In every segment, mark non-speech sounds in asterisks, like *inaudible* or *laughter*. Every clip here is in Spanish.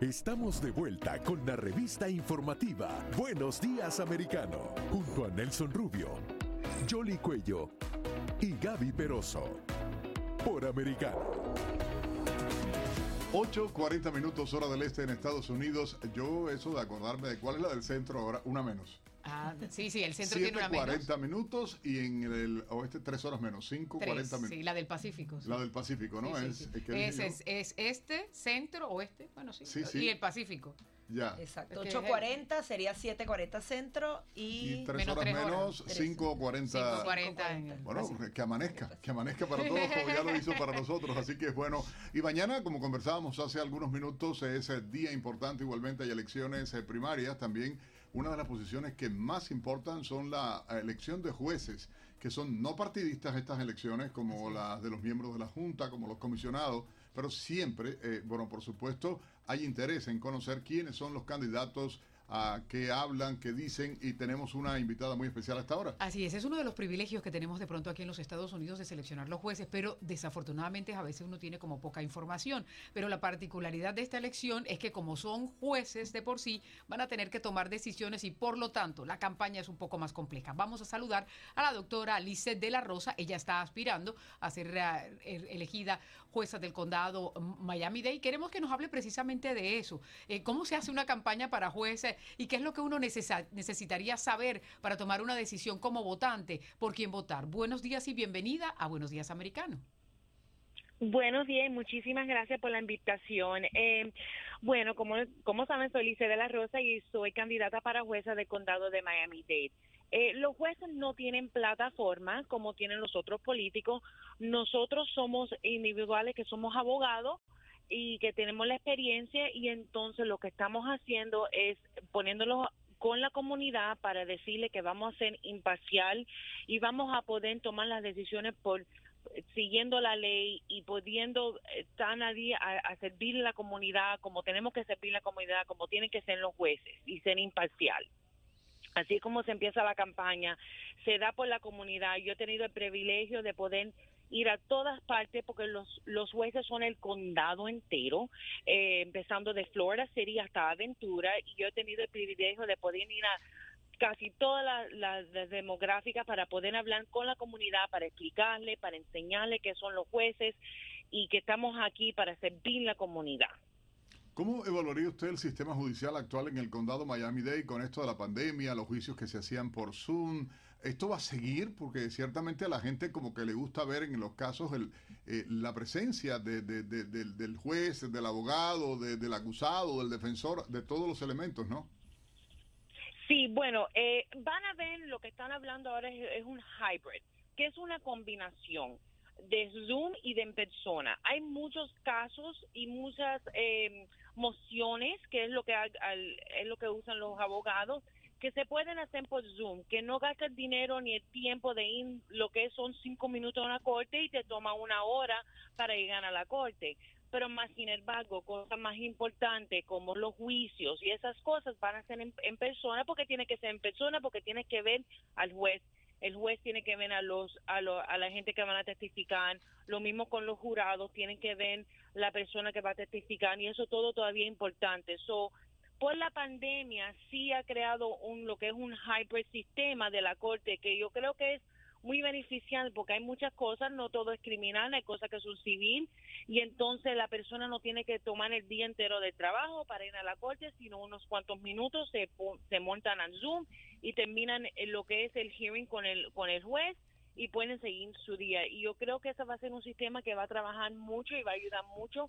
Estamos de vuelta con la revista informativa Buenos Días Americano, junto a Nelson Rubio, Jolly Cuello y Gaby Peroso, por Americano. 8.40 minutos hora del este en Estados Unidos. Yo eso de acordarme de cuál es la del centro ahora, una menos. Ah, sí, sí, el centro tiene una menos. 40 minutos y en el oeste 3 horas menos, 5, 40 minutos. Sí, la del Pacífico. La del Pacífico, ¿no? es, es, es, este, centro, oeste, bueno, sí. y el Pacífico. Ya. Exacto. 8.40 sería 7.40 centro y, y 3 horas menos, 5.40. 5.40. Bueno, que amanezca, que amanezca para todos como ya lo hizo para nosotros. Así que es bueno. Y mañana, como conversábamos hace algunos minutos, es el día importante igualmente, hay elecciones eh, primarias también una de las posiciones que más importan son la elección de jueces, que son no partidistas estas elecciones, como las de los miembros de la Junta, como los comisionados, pero siempre, eh, bueno, por supuesto, hay interés en conocer quiénes son los candidatos a qué hablan, qué dicen y tenemos una invitada muy especial hasta ahora. Así es, es uno de los privilegios que tenemos de pronto aquí en los Estados Unidos de seleccionar los jueces, pero desafortunadamente a veces uno tiene como poca información. Pero la particularidad de esta elección es que como son jueces de por sí, van a tener que tomar decisiones y por lo tanto la campaña es un poco más compleja. Vamos a saludar a la doctora Alice de la Rosa, ella está aspirando a ser eh, elegida jueza del condado Miami-Dade. Queremos que nos hable precisamente de eso. Eh, ¿Cómo se hace una campaña para jueces? Y qué es lo que uno necesitaría saber para tomar una decisión como votante por quién votar. Buenos días y bienvenida a Buenos Días Americano. Buenos días muchísimas gracias por la invitación. Eh, bueno, como, como saben, soy Lice de la Rosa y soy candidata para jueza del condado de Miami-Dade. Eh, los jueces no tienen plataforma como tienen los otros políticos. Nosotros somos individuales que somos abogados y que tenemos la experiencia y entonces lo que estamos haciendo es poniéndolo con la comunidad para decirle que vamos a ser imparcial y vamos a poder tomar las decisiones por siguiendo la ley y pudiendo estar a, a, servir la comunidad como tenemos que servir la comunidad, como tienen que ser los jueces y ser imparcial. Así como se empieza la campaña, se da por la comunidad. Yo he tenido el privilegio de poder ir a todas partes porque los, los jueces son el condado entero, eh, empezando de Florida City hasta Aventura, y yo he tenido el privilegio de poder ir a casi todas las, demográficas para poder hablar con la comunidad, para explicarle, para enseñarle qué son los jueces y que estamos aquí para servir la comunidad. ¿Cómo evaluaría usted el sistema judicial actual en el condado Miami-Dade con esto de la pandemia, los juicios que se hacían por Zoom? ¿Esto va a seguir? Porque ciertamente a la gente como que le gusta ver en los casos el, eh, la presencia de, del juez, del abogado, del acusado, del defensor, de todos los elementos, ¿no? Sí, bueno, eh, van a ver lo que están hablando ahora es, es un hybrid, que es una combinación de Zoom y de en persona. Hay muchos casos y muchas eh, mociones, que es lo que es lo que usan los abogados, que se pueden hacer por Zoom, que no gastas dinero ni el tiempo de ir, lo que son cinco minutos a una corte y te toma una hora para llegar a la corte. Pero más sin embargo, cosas más importantes como los juicios y esas cosas van a ser en, en persona porque tiene que ser en persona, porque tienes que ver al juez el juez tiene que ver a los a, la gente que van a testificar, lo mismo con los jurados, tienen que ver la persona que va a testificar y eso todo todavía es importante. So, por la pandemia sí ha creado un lo que es un hybrid sistema de la corte que yo creo que es muy beneficial porque hay muchas cosas, no todo es criminal, hay cosas que son civil y entonces la persona no tiene que tomar el día entero de trabajo para ir a la corte, sino unos cuantos minutos se, se montan al Zoom y terminan lo que es el hearing con el, con el juez y pueden seguir su día. Y yo creo que ese va a ser un sistema que va a trabajar mucho y va a ayudar mucho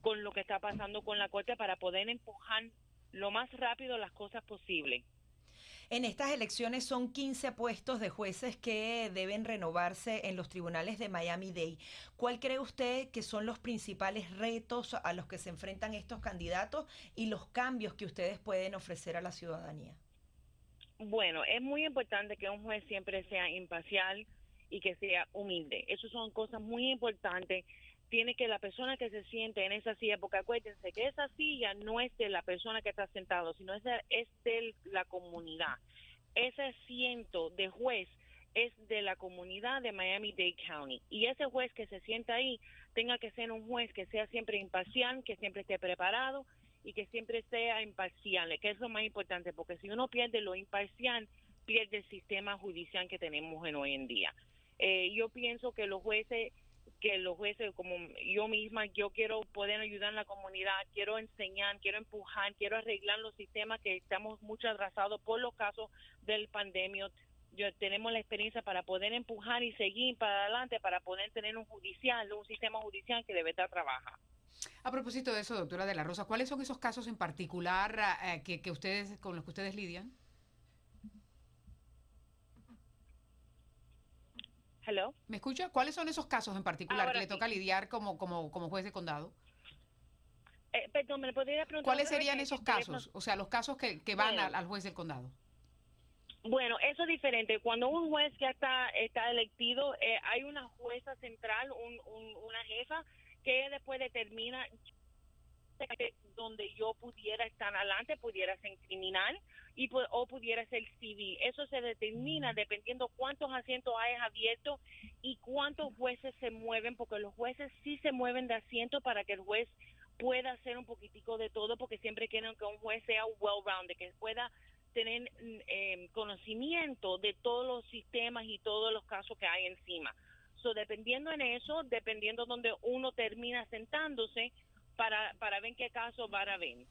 con lo que está pasando con la corte para poder empujar lo más rápido las cosas posibles. En estas elecciones son 15 puestos de jueces que deben renovarse en los tribunales de Miami-Dade. ¿Cuál cree usted que son los principales retos a los que se enfrentan estos candidatos y los cambios que ustedes pueden ofrecer a la ciudadanía? Bueno, es muy importante que un juez siempre sea imparcial y que sea humilde. Esas son cosas muy importantes tiene que la persona que se siente en esa silla, porque acuérdense que esa silla no es de la persona que está sentado, sino es de, es de la comunidad. Ese asiento de juez es de la comunidad de Miami-Dade County. Y ese juez que se sienta ahí tenga que ser un juez que sea siempre imparcial, que siempre esté preparado y que siempre sea imparcial, que es lo más importante, porque si uno pierde lo imparcial, pierde el sistema judicial que tenemos en hoy en día. Eh, yo pienso que los jueces que los jueces, como yo misma, yo quiero poder ayudar en la comunidad, quiero enseñar, quiero empujar, quiero arreglar los sistemas que estamos mucho atrasados por los casos del pandemia. Yo, tenemos la experiencia para poder empujar y seguir para adelante, para poder tener un judicial, un sistema judicial que debe estar trabajar. A propósito de eso, doctora de la Rosa, ¿cuáles son esos casos en particular eh, que, que ustedes, con los que ustedes lidian? ¿Me escucha? ¿Cuáles son esos casos en particular que le toca lidiar como, como, como juez de condado? Eh, perdón, ¿me podría preguntar? ¿Cuáles serían esos casos? O sea, los casos que, que van al, juez del condado. Bueno, eso es diferente. Cuando un juez ya está, está electo, eh, hay una jueza central, un, una jefa, que después determina donde yo pudiera estar adelante, pudiera ser criminal y, o pudiera ser civil. Eso se determina dependiendo cuántos asientos hay abiertos y cuántos jueces se mueven, porque los jueces sí se mueven de asiento para que el juez pueda hacer un poquitico de todo, porque siempre quieren que un juez sea well-rounded, que pueda tener eh, conocimiento de todos los sistemas y todos los casos que hay encima. So, dependiendo en eso, dependiendo donde uno termina sentándose, para, para ver qué caso van a ver.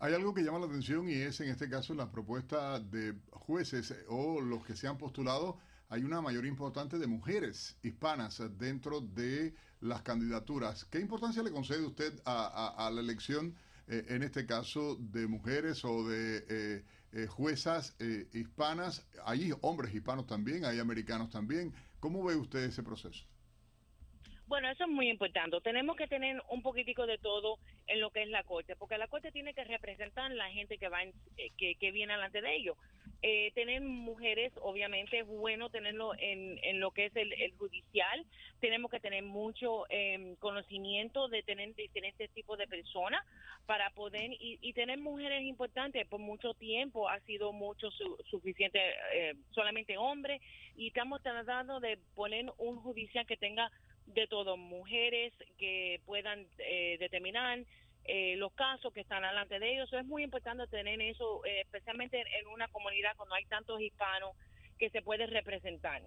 Hay algo que llama la atención y es en este caso la propuesta de jueces o los que se han postulado. Hay una mayoría importante de mujeres hispanas dentro de las candidaturas. ¿Qué importancia le concede usted a, la elección, eh, en este caso, de mujeres o de eh, eh, juezas hispanas? Hay hombres hispanos también, hay americanos también. ¿Cómo ve usted ese proceso? Bueno, eso es muy importante. Tenemos que tener un poquitico de todo en lo que es la corte, porque la corte tiene que representar la gente que va eh, que, que viene delante de ellos. Eh, tener mujeres, obviamente, es bueno tenerlo en, en lo que es el, judicial. Tenemos que tener mucho em, conocimiento de tener diferentes tipos de personas para poder, y, tener mujeres importantes por mucho tiempo ha sido mucho suficiente, eh, solamente hombres, y estamos tratando de poner un judicial que tenga de todo, mujeres que puedan eh, determinar eh, los casos que están delante de ellos. es muy importante tener eso, eh, especialmente en una comunidad cuando hay tantos hispanos que se puede representar.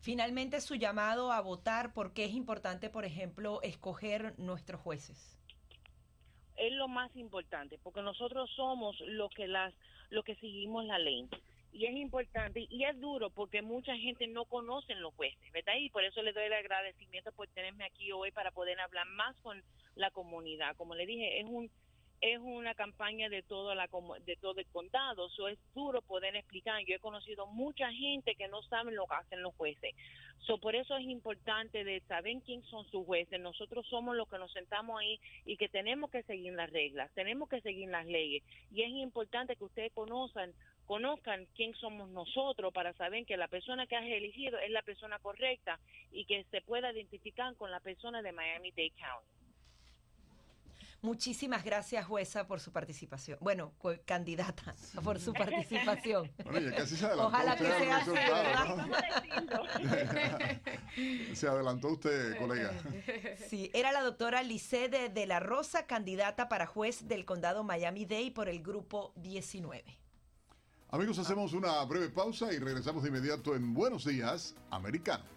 Finalmente, su llamado a votar, porque es importante, por ejemplo, escoger nuestros jueces? Es lo más importante, porque nosotros somos los que las, los que seguimos la ley y es importante y es duro porque mucha gente no conoce los jueces, ¿verdad? Y por eso le doy el agradecimiento por tenerme aquí hoy para poder hablar más con la comunidad. Como le dije, es un es una campaña de todo la de todo el condado, eso es duro poder explicar. Yo he conocido mucha gente que no saben lo que hacen los jueces. So, por eso es importante de saber quién son sus jueces. Nosotros somos los que nos sentamos ahí y que tenemos que seguir las reglas, tenemos que seguir las leyes. Y es importante que ustedes conozcan conozcan quién somos nosotros para saber que la persona que has elegido es la persona correcta y que se pueda identificar con la persona de Miami-Dade County. Muchísimas gracias, jueza, por su participación. Bueno, candidata, por su participación. *laughs* Bueno, ya casi se adelantó Ojalá que sea así, *laughs* se adelantó usted, colega. Sí, era la doctora Licede de la Rosa, candidata para juez del condado Miami-Dade por el grupo 19. Amigos, hacemos una breve pausa y regresamos de inmediato en Buenos Días, Americano.